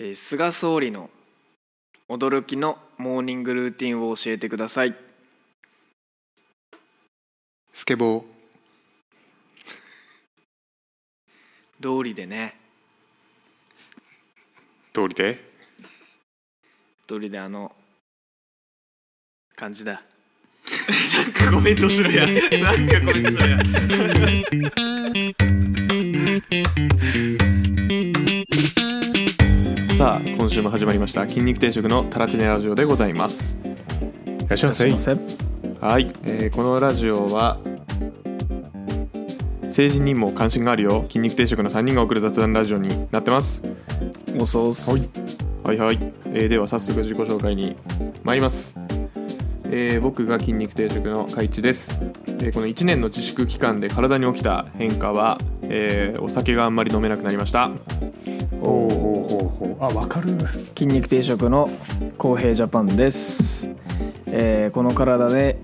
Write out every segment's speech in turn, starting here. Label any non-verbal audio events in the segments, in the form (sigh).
えー菅総理の驚きのモーニングルーティンを教えてください。スケボー。道理でね。通りで？道理であの感じだ。なんかコメントしろや。なんかコメントしろやさあ今週も始まりました筋肉定食のタラチネラジオでございます。いらっしゃいませ。はい、えーこのラジオは政治にも関心があるよ筋肉定食の3人が送る雑談ラジオになってます。おそうっす。はい。はいはい、えーでは早速自己紹介に参ります、えー僕が筋肉定食の海一です、えーこの1年の自粛期間で体に起きた変化は、えーお酒があんまり飲めなくなりました。ほうほうほうあわかる。筋肉定食の公平ジャパンです、えーこの体で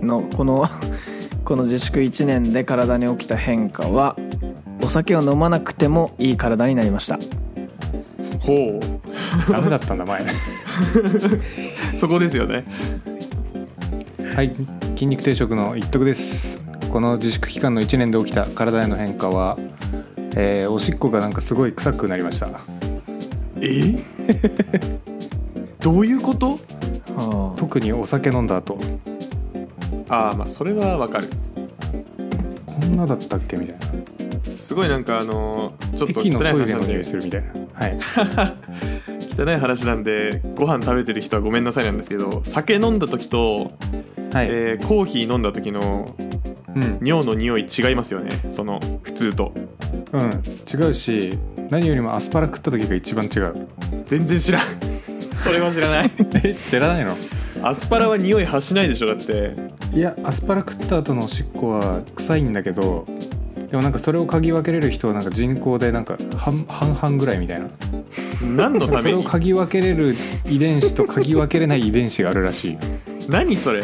のこの (laughs) この自粛1年で体に起きた変化はお酒を飲まなくてもいい体になりました。ほダメだったんだ前。う (laughs) そこですよね。はい。筋肉定食の一徳です。この自粛期間の1年で起きた体への変化は、えーおしっこがなんかすごい臭くなりましたえ？(laughs) どういうこと？は特にお酒飲んだ後。ああまあそれはわかる。こんなだったっけ？みたいな。すごいなんかあのーちょっと汚い話なんで。いするみたいな。はい。(laughs) 汚い話なんでご飯食べてる人はごめんなさいなんですけど酒飲んだ時と、はい、えーコーヒー飲んだ時のうん。尿の匂い違いますよね。その普通と。うん。違うし何よりもアスパラ食った時が一番違う。全然知らん。それは知らない。え (laughs) 知らないの？アスパラは匂い発しないでしょだって。いやアスパラ食った後のおしっこは臭いんだけどでもなんかそれを嗅ぎ分けれる人はなんか人口でなんか半半々ぐらいみたいな。何のたそれをめに嗅ぎ分けれる遺伝子と嗅ぎ分けれない遺伝子があるらしい何それ？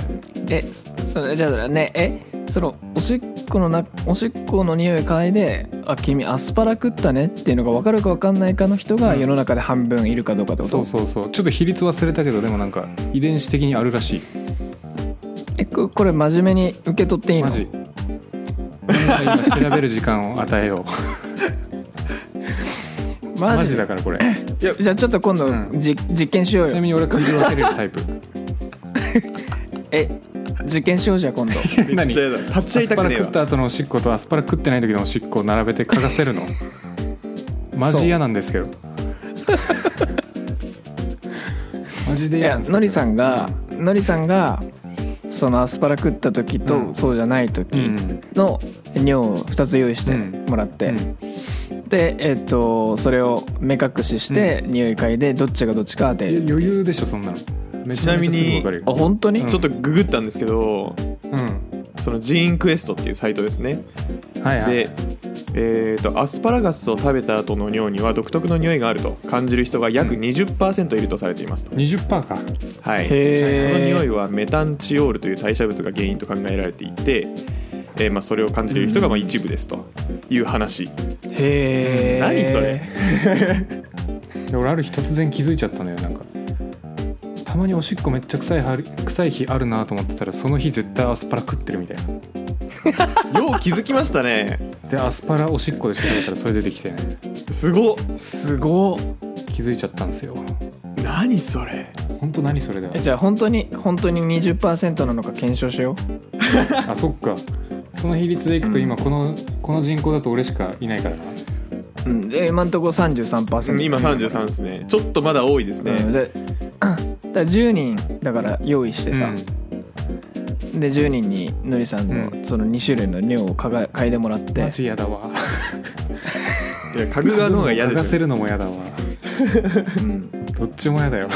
えそれじゃあねえそのおしっこのなおしっこの匂い嗅いで「あ君アスパラ食ったね」っていうのが分かるか分かんないかの人が世の中で半分いるかどうかってこと、そうそうそう。ちょっと比率忘れたけどでもなんか遺伝子的にあるらしい。えここれ真面目に受け取っていいの？マジ。今調べる時間を与えよう。(laughs) マジだからこれ。(laughs) じゃあちょっと今度、うん。じ実験しようよ。ちなみに俺嗅ぎ分けれるタイプ。(laughs) え実験しようじゃあ今度。(laughs) 何？立ち会いアスパラたくねえわ食った後のおしっことアスパラ食ってない時のおしっこを並べて嗅がせるの？(laughs) マジ嫌なんですけど。マジでいや嫌なんですけど。のりさんがのりさんがそのアスパラ食った時と、うん。そうじゃない時うん。の尿を2つ用意してもらって、うん。でえっ、とそれを目隠しして、匂い嗅いでどっちがどっちか当てる余裕でしょそんなの。めちゃめちゃすぐ分かるよ。あ本当に、うん。ちょっとググったんですけどうん。そのジーンクエストっていうサイトですね。はいはい。で、えー、とアスパラガスを食べた後の尿には独特の匂いがあると。感じる人が約うん。20%いるとされていますと、20%か。はい、この匂いはメタンチオールという代謝物が原因と考えられていて、えーまあ、それを感じれる人がまあ一部ですと。いう話、へえ何それ？(laughs) で俺ある日突然気づいちゃったのよなんかたまにおしっこめっちゃ臭いは臭い日あるなと思ってたらその日絶対アスパラ食ってるみたいな。(laughs) よう気づきましたね。でアスパラおしっこで調べたらそれ出てきて。ねすごっ。すごっ。気づいちゃったんですよ。何それ。本当何それだよ。えじゃあ本当に本当に20%なのか検証しよ (laughs) あそっか。その比率でいくと今この、この人口だと俺しかいないからな。う、うん、で今んとこ33%今33ですね。ちょっとまだ多いですね、うん、でら10人だから用意してさ、で10人にのりさんのうその2種類の尿をかが嗅いでもらっうん、て。マジ嫌だわ。(laughs) いや嗅ぐ側の方が嫌でしょ。嗅が。せるのも嫌だわ。うん。どっちも嫌だよ。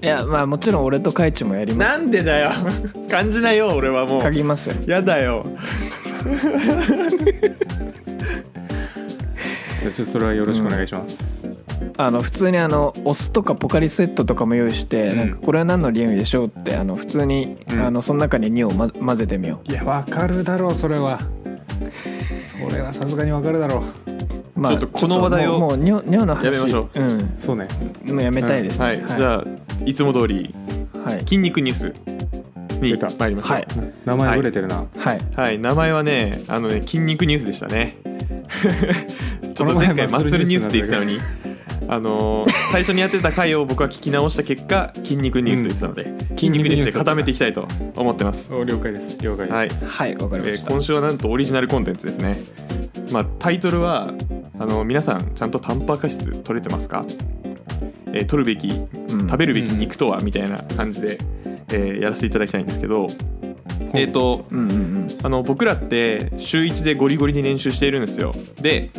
いやまあもちろん俺とカイチもやります。なんでだよ。感じないよ俺はもう。嗅ぎますよ。やだよ。(laughs) じゃあちょっとそれはよろしくお願いします、あの普通にあのお酢とかポカリセットとかも用意して、うん。なんかこれは何の匂いでしょうってあの普通に、うん。あのその中に尿を、ま、混ぜてみよいやわかるだろうそれは。それはさすがにわかるだろう。まちょっとこの話題をもうもう尿尿の話。やめましょう。ん。そうね。もうやめたいですね、はい、じゃあいつも通りはい。筋肉ニュースに参りましょう。はい。名前ぶれてるな、はい。はい、名前はねあのね筋肉ニュースでしたね。(laughs) ちょっと前回マッスルニュースって言ってたのにあのー最初にやってた回を僕は聞き直した結果筋肉ニュースと言ってたので、筋肉ニュースで固めていきたいと思ってます、お了解です。了解です、はい。はいわかりました、えー今週はなんとオリジナルコンテンツですね、まあ、タイトルはあの皆さんちゃんとタンパク質取れてますか、えー取るべきうん。食べるべき肉とはみたいな感じで、えーやらせていただきたいんですけどえっ、とうんうんうん。あの僕らって週1でゴリゴリに練習しているんですよ。で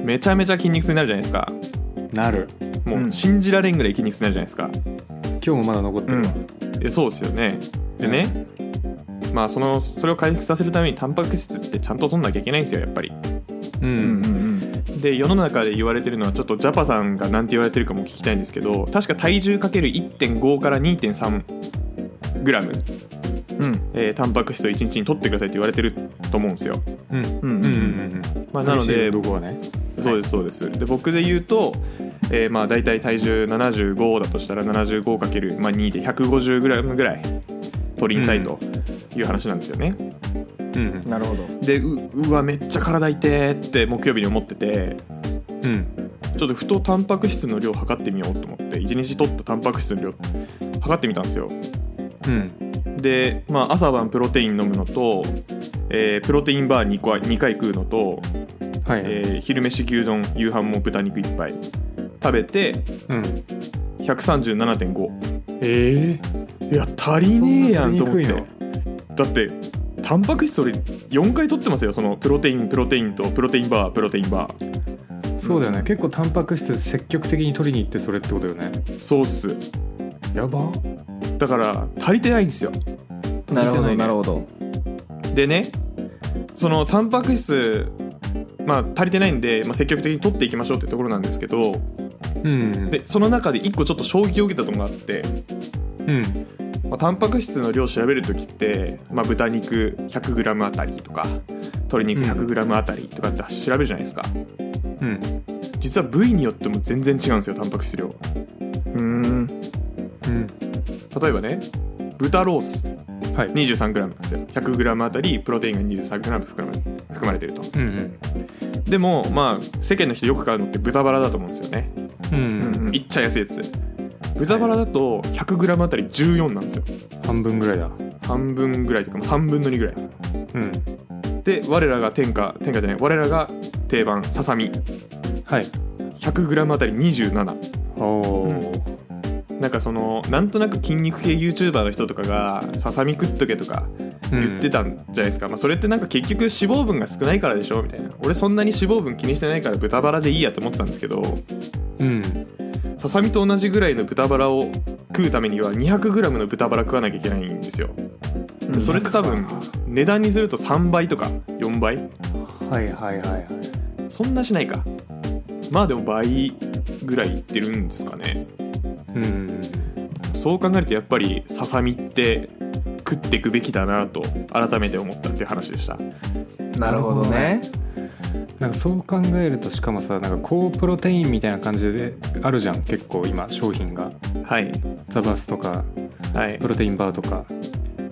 うん。めちゃめちゃ筋肉痛になるじゃないですかなる。もううん。信じられんぐらい筋肉痛になるじゃないですか、今日もまだ残ってる。わ、えそうですよね。でね、まあそのそれを回復させるためにタンパク質ってちゃんと取んなきゃいけないんですよやっぱり。うん。うんうんうん。で世の中で言われてるのはちょっとジャパさんが何て言われてるかも聞きたいんですけど確か体重かける1.5から2.3グラム、うん。えータンパク質を1日に取ってくださいって言われてると思うんですよ、うん。うんうんうんうん。まあ、なのでどこはね。そうですそうです。で僕で言うと、えーまあ大体体重75だとしたら 75×2 で 150g ぐらい取りなさいという話なんですよね、うんなるほど。でううわめっちゃ体痛えって木曜日に思っててうん。ちょっとふとタンパク質の量測ってみようと思って1日取ったタンパク質の量測ってみたんですよ。うん。で、まあ、朝晩プロテイン飲むのと、えープロテインバー 2, 個2回食うのと、はい、えー昼飯牛丼夕飯も豚肉1杯食べてうん。137.5ええいや足りねえやんと思って。そんなだってタンパク質俺4回取ってますよ。そのプロテインプロテインとプロテインバープロテインバー。そうだよね。結構タンパク質積極的に取りに行ってそれってことよね。そうっす。やば。だから足りてないんですよ。なるほどなるほど。でねそのタンパク質まあ足りてないんで、まあ、積極的に取っていきましょうってところなんですけどうんでその中で1個ちょっと衝撃を受けたところがあって、うん。まあ、タンパク質の量を調べる時って、まあ、豚肉 100g あたりとか鶏肉 100g あたりとかって調べるじゃないですか、うん。実は部位によっても全然違うんですよタンパク質量。うん。うん。例えばね豚ロース。はい。23g なんですよ。100g あたりプロテインが 23g 含まれ含まれてると。うんうん。でもまあ世間の人よく買うのって豚バラだと思うんですよねうん。うんうんいっちゃ安いやつ。豚バラだと 100g あたり14なんですよ。半分ぐらいだ。半分ぐらいというか3分の2ぐらい。うん。で我らが天下天下じゃない我らが定番ささみ。はい。100g あたり27おおなんかそのなんとなく筋肉系 YouTuber の人とかがささみ食っとけとか言ってたんじゃないですか、まあ、それってなんか結局脂肪分が少ないからでしょみたいな。俺そんなに脂肪分気にしてないから豚バラでいいやと思ってたんですけどうん。ささみと同じぐらいの豚バラを食うためには 200g の豚バラ食わなきゃいけないんですよ。でそれって多分値段にすると3倍とか4倍？はいはいはいはい。そんなしないか。まあでも倍ぐらいいってるんですかね。うん。そう考えるとやっぱりささみって食っていくべきだなと改めて思ったっていう話でした。なるほどねなんかそう考えるとしかもさなんか高プロテインみたいな感じであるじゃん結構今商品が。はい。ザバスとかはい。プロテインバーとか。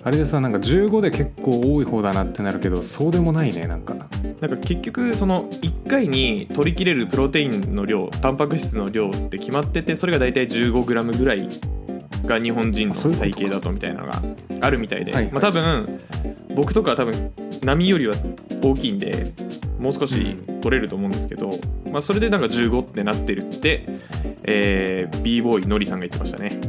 あれでさなんか15で結構多い方だなってなるけどそうでもないねなんか。なんか結局その1回に取り切れるプロテインの量タンパク質の量って決まっててそれが大体 15g ぐらいが日本人の体型だとみたいなのがあるみたいで、まあ、多分僕とかは多分波よりは大きいんでもう少し取れると思うんですけど、まあ、それでなんか15ってなってるって、えー、b ボーイのりさんが言ってましたね、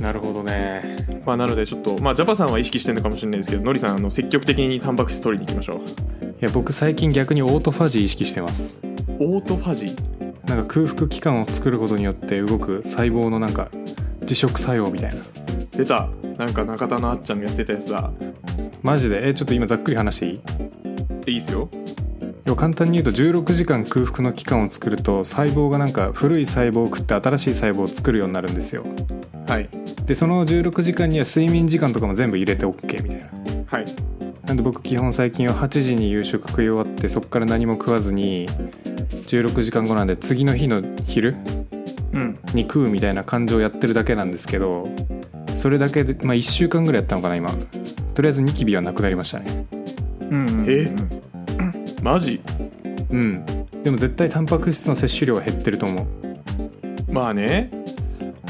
なるほどね。まあ、なのでちょっと、まあ、ジャパさんは意識してるのかもしれないですけどのりさんあの積極的にタンパク質取りに行きましょう。いや僕最近逆にオートファジー意識してます。オートファジー？なんか空腹期間を作ることによって動く細胞のなんか自食作用みたいな。出た。なんか中田のあっちゃんがやってたやつだ。マジで？えちょっと今ざっくり話していい？いいっすよ要は簡単に言うと16時間空腹の期間を作ると細胞がなんか古い細胞を食って新しい細胞を作るようになるんですよ。はい。でその16時間には睡眠時間とかも全部入れて OK みたいな。はい。なんで僕基本最近は8時に夕食食い終わってそこから何も食わずに16時間後なんで次の日の昼うん。に食うみたいな感じをやってるだけなんですけどそれだけで、まあ、1週間ぐらいやったのかな今。とりあえずニキビはなくなりましたね。うんうん。え？マジ？うん。でも絶対タンパク質の摂取量は減ってると思う。まあね。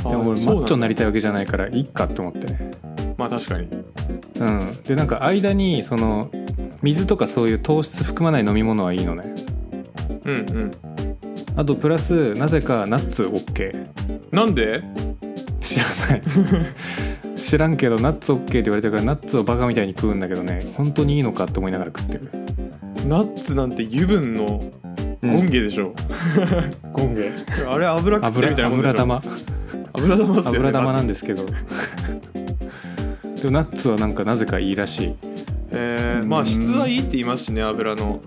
でも俺マッチョになりたいわけじゃないからいいかって思ってね。まあ確かに。うん。でなんか間にその水とかそういう糖質含まない飲み物はいいのね。うんうん。あとプラスなぜかナッツ OK なんで？知らない。(laughs) 知らんけどナッツ OK って言われてるからナッツをバカみたいに食うんだけどね。本当にいいのかって思いながら食ってるナッツなんて油分のゴンゲでしょ、ゴンゲ。あれ油食ってるみたいなもんでしょ油玉。油玉っすよね。油玉なんでですけど。でもナッツはなんかなぜかいいらしい。えー、まあ質はいいって言いますしね油の。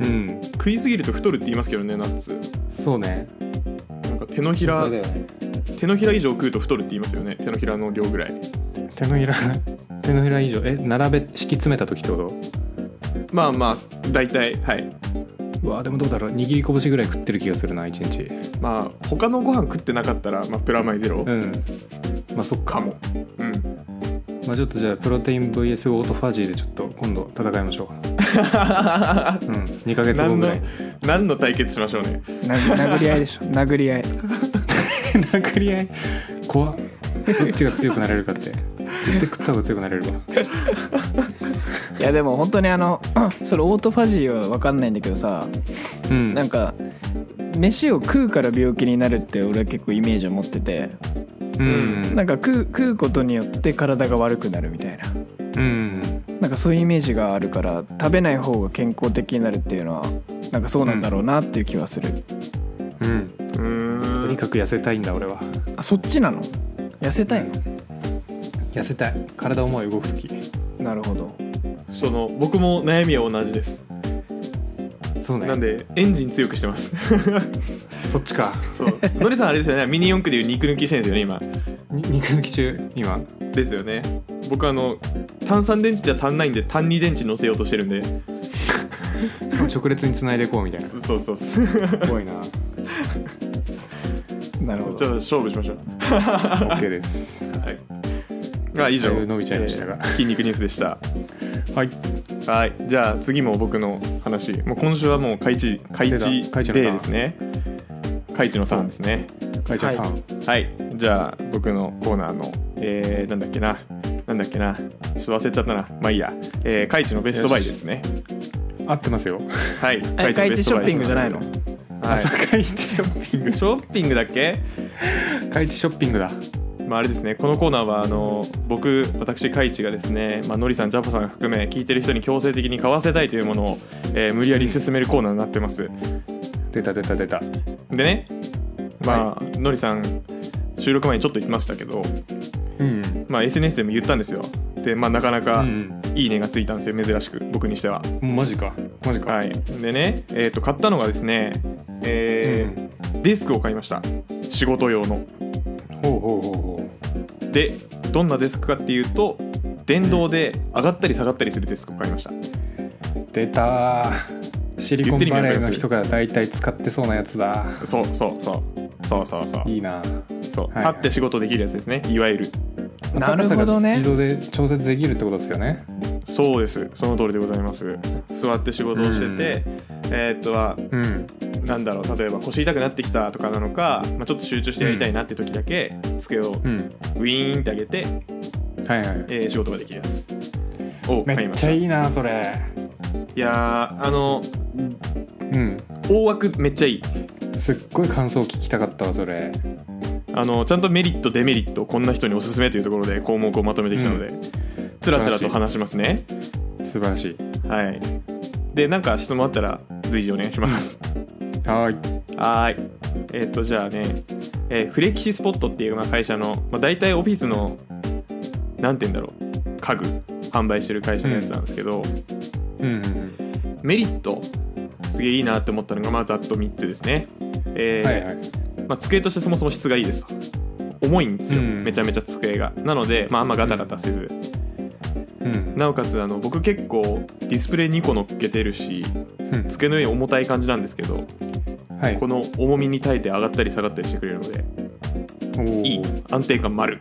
うん。食いすぎると太るって言いますけどねナッツ。そうね。なんか手のひらね。手のひら以上食うと太るって言いますよね。手のひらの量ぐらい。手のひら手のひら以上。え並べ敷き詰めた時ってこと？まあまあ大体はい。うわでもどうだろう。握り拳ぐらい食ってる気がするな1日。まあ他のご飯食ってなかったら、まあ、プラマイゼロ。うん。まあそっか。かも。うん。まあちょっとじゃあプロテイン VS オートファジーでちょっと今度戦いましょう (laughs) うん。2ヶ月後何のぐらい。何の対決しましょうね。な殴り合いでしょ。(laughs) 殴り合い。殴り合い。怖っ。どっちが強くなれるかって。絶対食った方が強くなれるわいやでも本当にあの (clears throat) それオートファジーは分かんないんだけどさうん。なんか飯を食うから病気になるって俺は結構イメージを持っててうん。なんか食う食うことによって体が悪くなるみたいな。うん。なんかそういうイメージがあるから食べない方が健康的になるっていうのはなんかそうなんだろうなっていう気はする、うん。うーん。とにかく痩せたいんだ俺は。あそっちなの？痩せたい痩せたい。体思い動く時のなるほどその僕も悩みは同じです。そうね。なんでエンジン強くしてます。(laughs) そっちか。そう。のりさんあれですよね。ミニ四駆でいう肉抜きしてるんですよね今。に肉抜き中？今。ですよね。僕あの炭酸電池じゃ足んないんで単二電池乗せようとしてるんで。直列につないでいこうみたいな。(laughs) そうそうそう。怖いな。なるほど。ちょっと勝負しましょう。OK です。(laughs) はい。あ以上。伸びちゃいましたが。えー筋肉ニュースでしたはい。はい。じゃあ次も僕の話。もう今週はもう開智開出智デーですね。開智のターンですね。会長さん、はい。じゃあ僕のコーナーのえー、なんだっけな。なんだっけな。ちょっと忘れちゃったな。まあいいや。えー、開智のベストバイですね。合ってますよ。はい。え開智のベストバイ開智ショッピングじゃないの？はい。ショッピング。(laughs) ショッピングだっけ？会長ショッピングだまあ、あれですねこのコーナーはあの僕私カイチがですね、まあのりさんジャパさん含め聞いてる人に強制的に買わせたいというものを、えー無理やり進めるコーナーになってます出た出た出たでねまあ、のりさん収録前にちょっと言ってましたけど、うんまあ、SNS でも言ったんですよで、まあ、なかなかいいねがついたんですよ珍しく僕にしてはマジかマジかはいでね、えー、と買ったのがですね、えーデスクを買いました仕事用のほうほうほうほでどんなデスクかっていうと電動で上がったり下がったりするデスクを買いました。う出たシリコンバレーの人が大体使ってそうなやつだ。そうそうそう。そうそうそう。いいな。そう、はい立って仕事できるやつですね。いわゆる。なるほどね。自動で調節できるってことですよねそうです。その通りでございます。座って仕事をしてて、えーっとはうん。なんだろう例えば腰痛くなってきたとかなのか、まあ、ちょっと集中してやりたいなって時だけ机をうん。ウィーンって上げて、はいはい。えー仕事ができるやつ。を買めいました。いっちゃいいなそれ。やーあのうん。大枠めっちゃいい。すっごい感想聞きたかったわそれ。あのちゃんとメリットデメリットこんな人におすすめというところで項目をまとめてきたので、つらつらと話しますね。素晴らしい。はい。でなんか質問あったら随時お願いします。はーい。はーい。えっ、とじゃあね、えーフレキシスポットっていうまあ会社の、まあ、大体オフィスのなんて言うんだろう。家具販売してる会社のやつなんですけど、うん。うんうんメリットすげえいいなって思ったのがまあざっと3つですね、えーはいはい。まあ、机としてそもそも質がいいですと。重いんですよ、うん。めちゃめちゃ机が。なので、まあ、あんまガタガタせず、うん。なおかつあの僕結構ディスプレイ2個乗っけてるしうん。机の上に重たい感じなんですけどはい。この重みに耐えて上がったり下がったりしてくれるのでいい。安定感丸。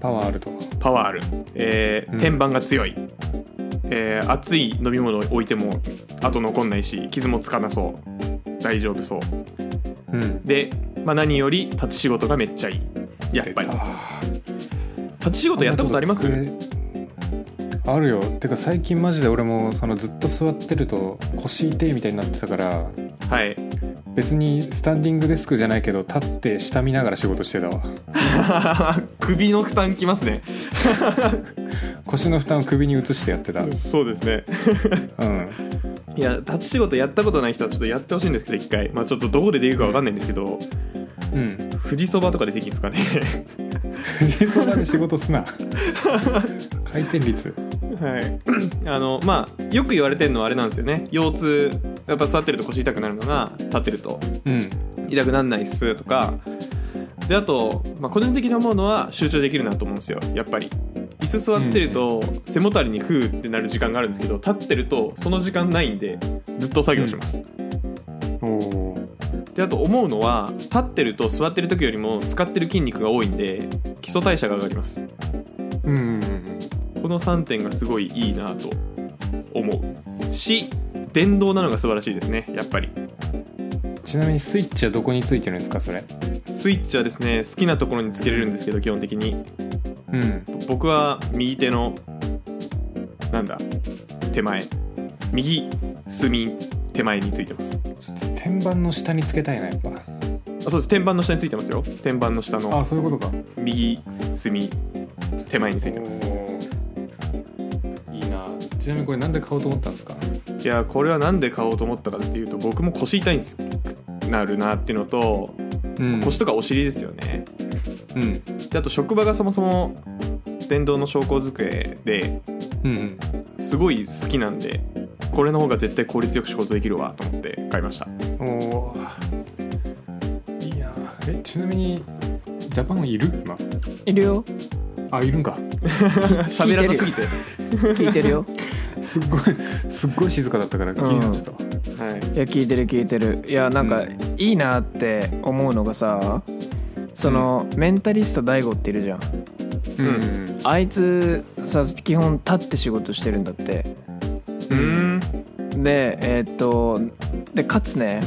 パワーあるとパワーある、えーうん。天板が強い、えー熱い飲み物を置いても後残んないし傷もつかなそう。大丈夫そう。うん。で、まあ、何より立ち仕事がめっちゃいい。やっぱり。あ立ち仕事やったことあります？机あるよ。てか最近マジで俺もそのずっと座ってると腰痛いみたいになってたからはい。別にスタンディングデスクじゃないけど立って下見ながら仕事してたわ。(laughs) 首の負担きますね。(laughs) 腰の負担を首に移してやってた。うんそうですね。いや立ち仕事やったことない人はちょっとやってほしいんですけど一回。まあちょっとどこでできるかわかんないんですけどうん。富士そばとかでできるんですかね。富士そばで仕事すな。(laughs) 回転率はい。あのまあよく言われてるのはあれなんですよね。腰痛やっぱ座ってると腰痛くなるのが立ってると。うん。痛くなんないっすとか。であと、まあ、個人的に思うのは集中できるなと思うんですよ。やっぱり。椅子座ってると背もたれにフーってなる時間があるんですけど立ってるとその時間ないんでずっと作業します、おおであと思うのは立ってると座ってる時よりも使ってる筋肉が多いんで基礎代謝が上がります。うんの3点がすごいいいなと思うし電動なのが素晴らしいですねやっぱり。ちなみにスイッチはどこについてるんですかそれ？スイッチはですね好きなところにつけれるんですけど基本的に。うん。僕は右手のなんだ手前。右隅手前についてます。天板の下につけたいなやっぱ。あそうです。天板の下についてますよ。天板の下あのそういうことか。右隅手前についてますちなみにこれなんで買おうと思ったんですか？いやこれはなんで買おうと思ったかっていうと僕も腰痛いんなるなっていうのとうん。腰とかお尻ですよね。うん。であと職場がそもそも電動の昇降机でうんすごい好きなんでこれの方が絶対効率よく仕事できるわと思って買いました。うんおー。いいなえちなみにジャパンいる？今？いるよ。あいるんか。(laughs) 喋らなすぎて。聞いてるよすっごいすっごい静かだったから気になっちゃった。わ、はい。いや聞いてる聞いてる。いやなんかいいなって思うのがさその、メンタリスト DAIGO っているじゃん。うん。うん。あいつさ基本立って仕事してるんだって。うーん。でえーっとでかつね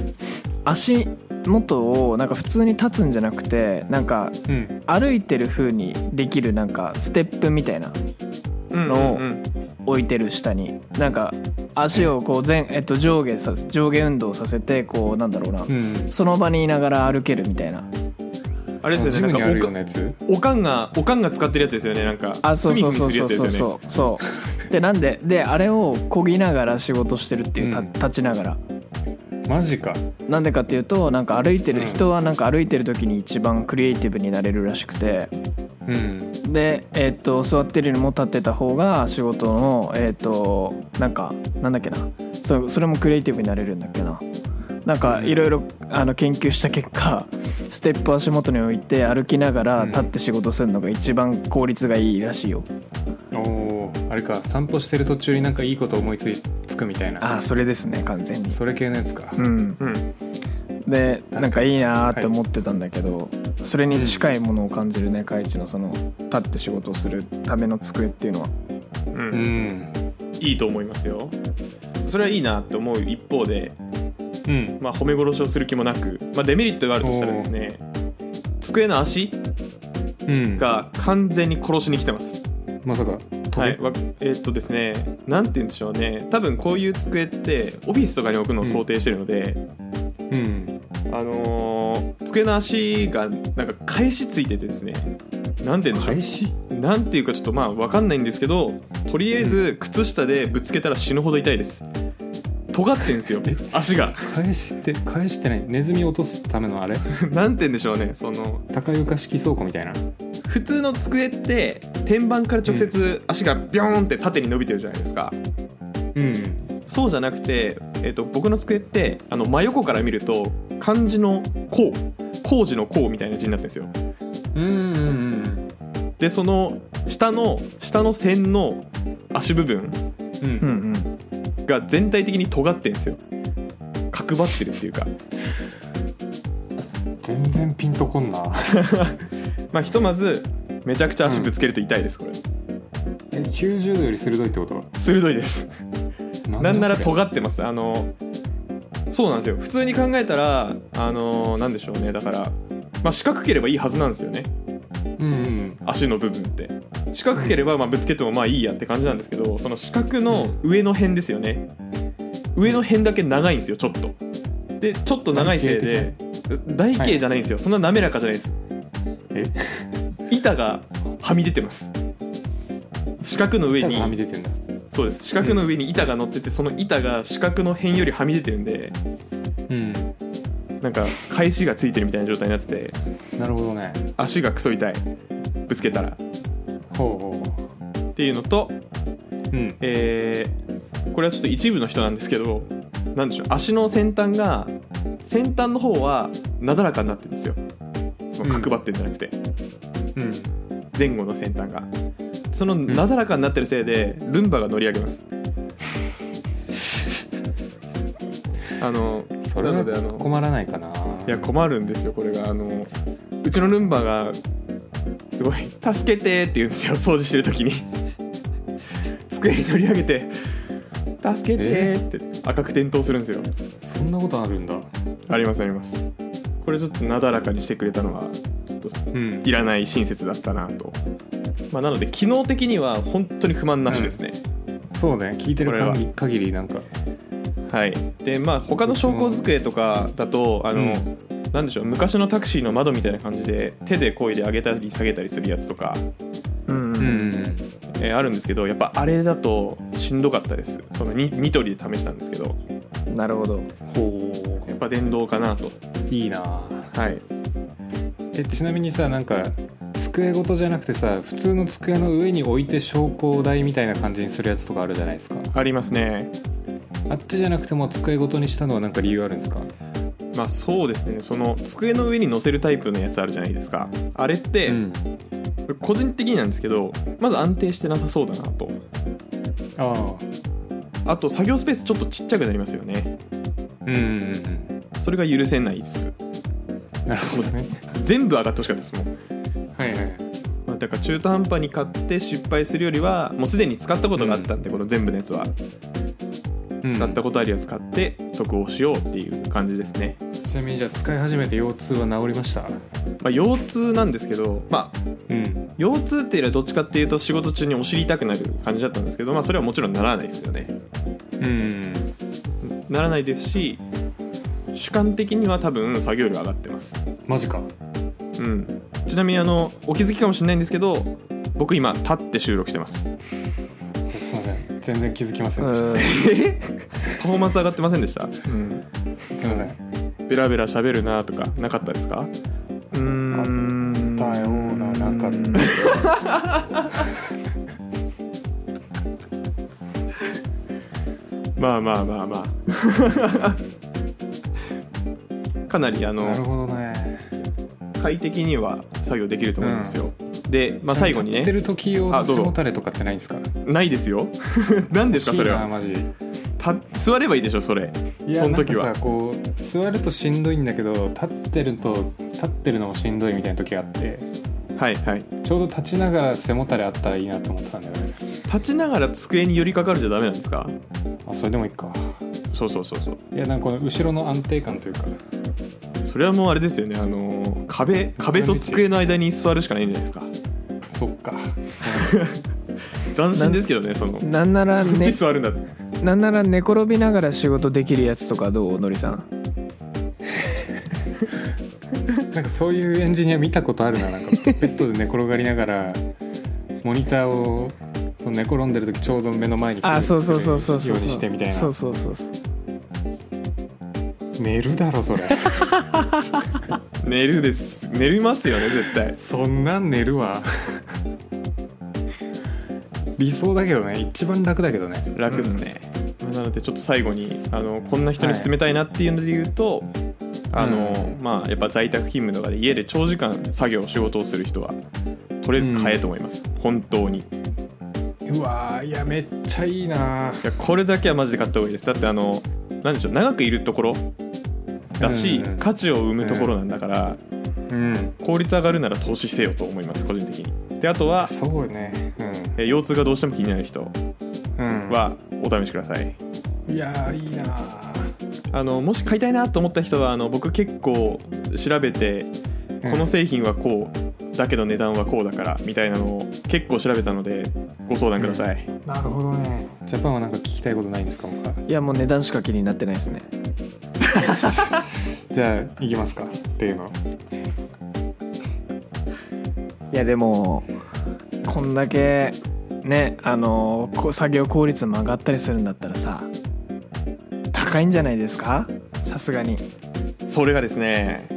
足元をなんか普通に立つんじゃなくてなんかうん。歩いてる風にできるなんかステップみたいなうんのうんうん置いてる下に。なんか足をこう前、えっと、上下させ上下運動させてこうなんだろうな、うん。その場にいながら歩けるみたいな。あれですジムにあるよよねなんかうなやつ？おかんがおかんが使ってるやつですよね。なんかあそうそうそうそうふみするやつですよね。そうそう。そうでなんでであれをこぎながら仕事してるっていう、たうん。立ちながらマジか。なんでかっていうとなんか歩いてる、うん。人はなんか歩いてる時に一番クリエイティブになれるらしくて。うん。で、えっと座ってるよりも立ってた方が仕事のえっとなんかなんだっけな。そそれもクリエイティブになれるんだっけななんかいろいろあの研究した結果ステップ足元に置いて歩きながらうん。立って仕事するのが一番効率がいいらしいよ、おおーあれか散歩してる途中になんかいいこと思いついつくみたいな。ああそれですね完全に。それ系のやつか。うん。うん。でなんかいいなーって思ってたんだけど、それに近いものを感じるね海地のその立って仕事をするための机っていうのは。うん。うん。いいと思いますよ。それはいいなって思う一方でうん。まあ褒め殺しをする気もなく、まあ、デメリットがあるとしたらですね机の足うん。が完全に殺しに来てます。まさか。はい、わえーっとですねなんて言うんでしょうね。多分こういう机ってオフィスとかに置くのを想定してるので、うん。あのー机の足がなんか返しついててですね。なんて言うんでしょう。返し？なんていうかちょっとまあ分かんないんですけどとりあえず靴下でぶつけたら死ぬほど痛いです尖ってんですよ。足が。返しって返しって何ネズミ落とすためのあれ？(laughs) なんて言うんでしょうねその。高床式倉庫みたいな。普通の机って天板から直接足がビョーンって縦に伸びてるじゃないですか。うん。そうじゃなくて、えっと僕の机ってあの真横から見ると漢字の「こう」工事の「こう」みたいな字になってるんですよ。うんうんでその下の下の線の足部分うんうんうんが全体的に尖ってるんですよ。角張ってるっていうか。全然ピンとこんな。(laughs) まあひとまずめちゃくちゃ足ぶつけると痛いですこれ。え90度より鋭いってこと？鋭いです。なんなら尖ってます。あのそうなんですよ。普通に考えたらあのなんでしょうね。だから、まあ、四角ければいいはずなんですよね。うんうん。足の部分って四角ければまあぶつけてもまあいいやって感じなんですけどその四角の上の辺ですよね。上の辺だけ長いんですよちょっと。でちょっと長いせいで台形じゃないんですよ、そんな滑らかじゃないです。え？板がはみ出てます。四角の上に板がはみ出てんだ。そうです。四角の上に板が乗っててその板が四角の辺よりはみ出てるんでうん。なんか返しがついてるみたいな状態になっててなるほどね。足がクソ痛い。ぶつけたらっていうのとううん。えーこれはちょっと一部の人なんですけどなんでしょう足の先端が先端の方はなだらかになってるんですよ。その角張ってるんじゃなくて、うん。前後の先端が。そのなだらかになってるせいでルンバが乗り上げます。(laughs) あのそれは困らないかな。いや困るんですよこれが。あのうちのルンバがすごい「助けて」って言うんですよ掃除してる時に。机に乗り上げて「助けて」って赤く転倒するんですよ。そんなことあるんだ。ありますあります。これちょっとなだらかにしてくれたのはちょっとうん。いらない親切だったなと、まあ、なので機能的には本当に不満なしですね、そうね。聞いてる限り限りなんか。はい。でまあ他の昇降机とかだとあの、うんなんでしょう昔のタクシーの窓みたいな感じで手で漕いで上げたり下げたりするやつとか、うんうんえーあるんですけどやっぱあれだとしんどかったです。そのニニトリで試したんですけど。なるほど。ほやっぱ電動かなと。ういいな。はい。えちなみにさなんか机ごとじゃなくてさ普通の机の上に置いて昇降台みたいな感じにするやつとかあるじゃないですか。ありますね。あっちじゃなくても机ごとにしたのは何か理由あるんですか？まあそうですね。その机の上に乗せるタイプのやつあるじゃないですか。あれって、うん。個人的になんですけどまず安定してなさそうだなと。ああ。あと作業スペースちょっとちっちゃくなりますよね。うんうんうん。それが許せないです。なるほどね。全部上がってほしかったですもん、はいはい。まあ、だから中途半端に買って失敗するよりはもうすでに使ったことがあったんで、この全部のやつは。うん使ったことあるやつ買って得をしようっていう感じですね、ちなみにじゃあ使い始めて腰痛は治りました？まあ、腰痛なんですけどまあうん。腰痛っていうよりはどっちかっていうと仕事中にお尻痛くなる感じだったんですけど、まあ、それはもちろんならないですよね。うん。ならないですし主観的には多分作業量上がってます。マジか。うん。ちなみにあのお気づきかもしれないんですけど僕今立って収録してます全然気づきませんでしうん。(laughs) パフォーマンス上がってませんでした、うん、たすいません。ベラベラ喋るなとかなかったですか？うーんだようななかった。(laughs) まあまあまあまあ。(laughs) かなりあのなるほどね。快適には作業できると思いますよ、で、まあ、最後にね。立ってる時用の背もたれとかってないんですか？ないですよ。(laughs) 何ですかそれは？マジ。た座ればいいでしょそれ。いやその時は。なんかさこう座るとしんどいんだけど立ってると立ってるのもしんどいみたいな時があってはいはい。ちょうど立ちながら背もたれあったらいいなと思ってたんだよね。立ちながら机に寄りかかるじゃダメなんですか？あそれでもいいか。そうそうそうそう。いやなんかこの後ろの安定感というかそれはもうあれですよね。あのー壁壁と机の間に座るしかないんじゃないですか。そっか。(laughs) 斬新ですけどねその。なんならそっねち座るんだなんなら寝転びながら仕事できるやつとかどうのりさん？(laughs) なんかそういうエンジニア見たことあるななんかベッドで寝転がりながらモニターをその寝転んでる時ちょうど目の前にあそうそうそうそうそう。ようにしてみたいな。そうそうそうそう寝るだろそれ。(laughs) 寝るです。寝れますよね絶対。そんなん寝るわ。理想だけどね。一番楽だけどね。楽ですね、なのでちょっと最後にあのこんな人に勧めたいなっていうので言うと、あのまあやっぱ在宅勤務とかで家で長時間作業仕事をする人はとりあえず買えと思います、本当に。いうわーいやめっちゃいいなやこれだけはマジで買った方がいいです。だってあのなんでしょう長くいるところだし、うん価値を生むところなんだから、うん。効率上がるなら投資せよと思います個人的に。であとは、そうねえー腰痛がどうしても気になる人うん、うん、はお試しください。いやーいいなあのもし買いたいなと思った人はあの僕結構調べてうん。この製品はこうだけど値段はこうだからみたいなのを結構調べたのでご相談ください、なるほどね。ジャパンはなんか聞きたいことないんですか他？いやもう値段しか気になってないですね (laughs) じゃあ行きますか例の。いやでもこんだけねあのこ作業効率も上がったりするんだったらさ高いんじゃないですか？さすがに。それがですね、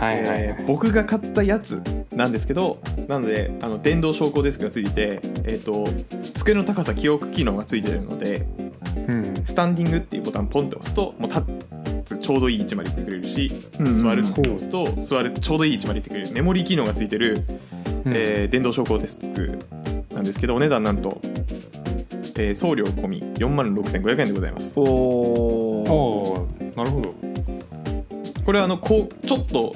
はいはい、えー。僕が買ったやつなんですけどなのであの電動昇降デスクがついてて、えー、と机の高さ記憶機能がついてるのでうん。スタンディングっていうボタンポンって押すともう立つちょうどいい位置まで行ってくれるし、うんうん座るって押すと座るとちょうどいい位置まで行ってくれるメモリー機能がついてる、えー電動昇降デスクなんですけどお値段なんと、えー送料込み4万6500円でございます。おおなるほど。これはあのこうちょっと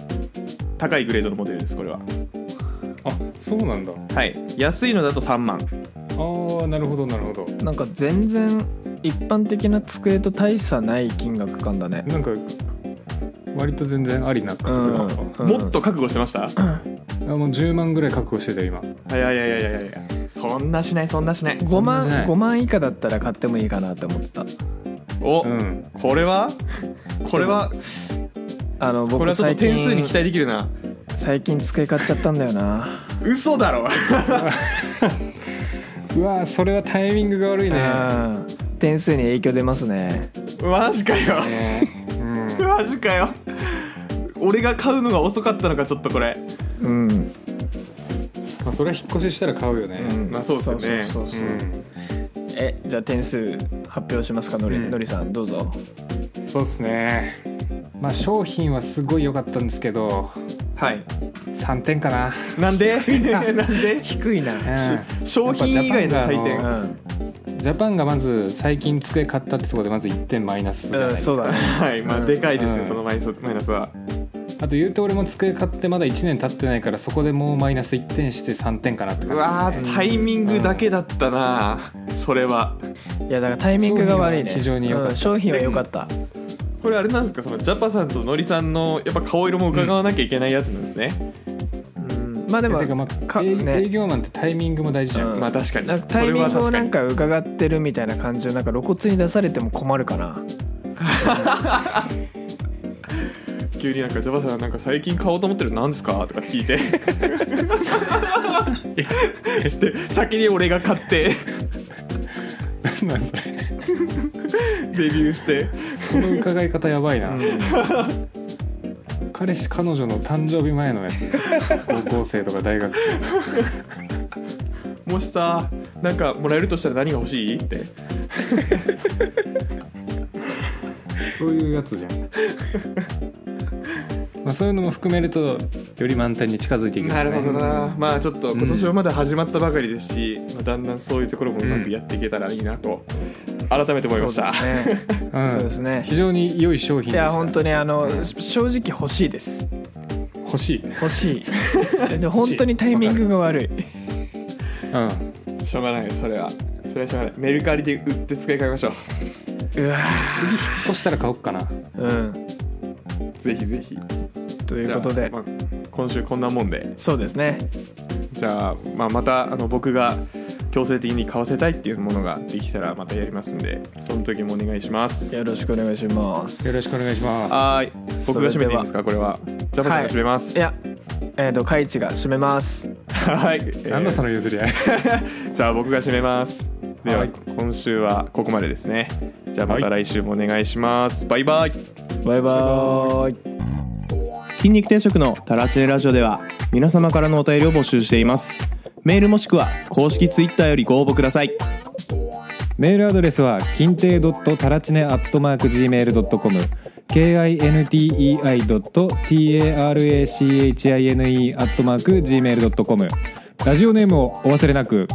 高いグレードのモデルですこれは。あそうなんだ。はい。安いのだと3万。ああなるほどなるほど。なんか全然一般的な机と大差ない金額感だね。なんか割と全然ありな価格だわ、うんもっと覚悟してました、あもう10万ぐらい覚悟してたよ今。いやいやいやいやい。やいやそんなしないそんなしない。5万なじゃない。5万以下だったら買ってもいいかなって思ってた。お、うん。これは？これは？あの僕これはちょっ最と点数に近期待できるな。最近机買っちゃったんだよな。嘘だろ。(laughs) うわーそれはタイミングが悪いね。うん点数に影響出ますね。マジかよ。ね。うん。マジかよ。俺が買うのが遅かったのかちょっとこれ。うん、まあ、それは引っ越ししたら買うよね。うん。まあそうっすよね。そうそうそうそう。うえじゃあ点数発表しますかのり,、うん。のりさん。どうぞ。んそうっすね。まあ商品はすごい良かったんですけど。はい。3点かな、なんで？なんで低いな。(laughs) うん商品以外の採点ジャパンがまず最近机買ったってところでまず1点マイナスじゃないうん、ですか。そうだね。はい。まあうん。でかいですね、うん。そのマイナスマイナスは。あと言うと俺も机買ってまだ1年経ってないからそこでもうマイナス1点して3点かなってうわ感じですね。ータイミングだけだったな。それは。いやだからタイミングが悪いね。商品は非常に良かった。うん商品は良かった、これあれなんですか？そのジャパさんとノリさんのやっぱ顔色も伺わなきゃいけないやつなんですね、うんまあでもまあね。営業マンってタイミングも大事じゃん、うん。まあ確かに。なんかタイミングをそれは確かに。なんか伺ってるみたいな感じをなんか露骨に出されても困るかな。(laughs) 急になんかジャパさんなんか最近買おうと思ってるの何ですか？とか聞いて。して先に俺が買ってなんそれレビューしてその伺い方やばいな、彼氏彼女の誕生日前のやつ。(laughs) 高校生とか大学生。もしさなんかもらえるとしたら何が欲しいって。そういうやつじゃん。まあそういうのも含めるとより満点に近づいていきますね。なるほどな。まあちょっと今年はまだ始まったばかりですし、まあ、だんだんそういうところもうまくやっていけたらいいなと改めて思いました、そうですね。うん。そうですね。非常に良い商品いや本当にあの正直欲しいです。欲しい。欲しい。で (laughs) 本当にタイミングが悪い。うん。しょうがないよそれは。それはしょうがない。メルカリで売って使い替えましょう。うわ次引っ越したら買おうかな。うん。ぜひぜひ。ということで。じゃあまあ今週こんなもんで。そうですね。じゃあ、まあ、またあの僕が強制的に買わせたいっていうものができたらまたやりますんでその時もお願いします。よろしくお願いします。よろしくお願いします。はーい僕が締めていいんですか？これは。ジャパさんが締めます。いやえっ、とカイチが締めます。はい、えーなんだその譲り合い？(laughs) じゃあ僕が締めます。では、はい。今週はここまでですね。じゃあまた来週もお願いします、バイバイ。バイバーイ。筋肉定食のタラチネラジオでは皆様からのお便りを募集していますメールもしくは公式ツイッターよりご応募ください。メールアドレスは金亭ドットタラチネアットマーク gmail.com kintei.tarachine アットマーク gmail.com ラジオネームをお忘れなく。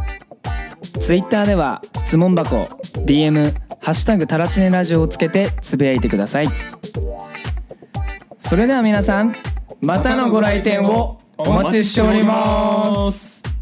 ツイッターでは質問箱 DM「ハッシュタグタラチネラジオ」をつけてつぶやいてください。それでは皆さんまたのご来店をお待ちしております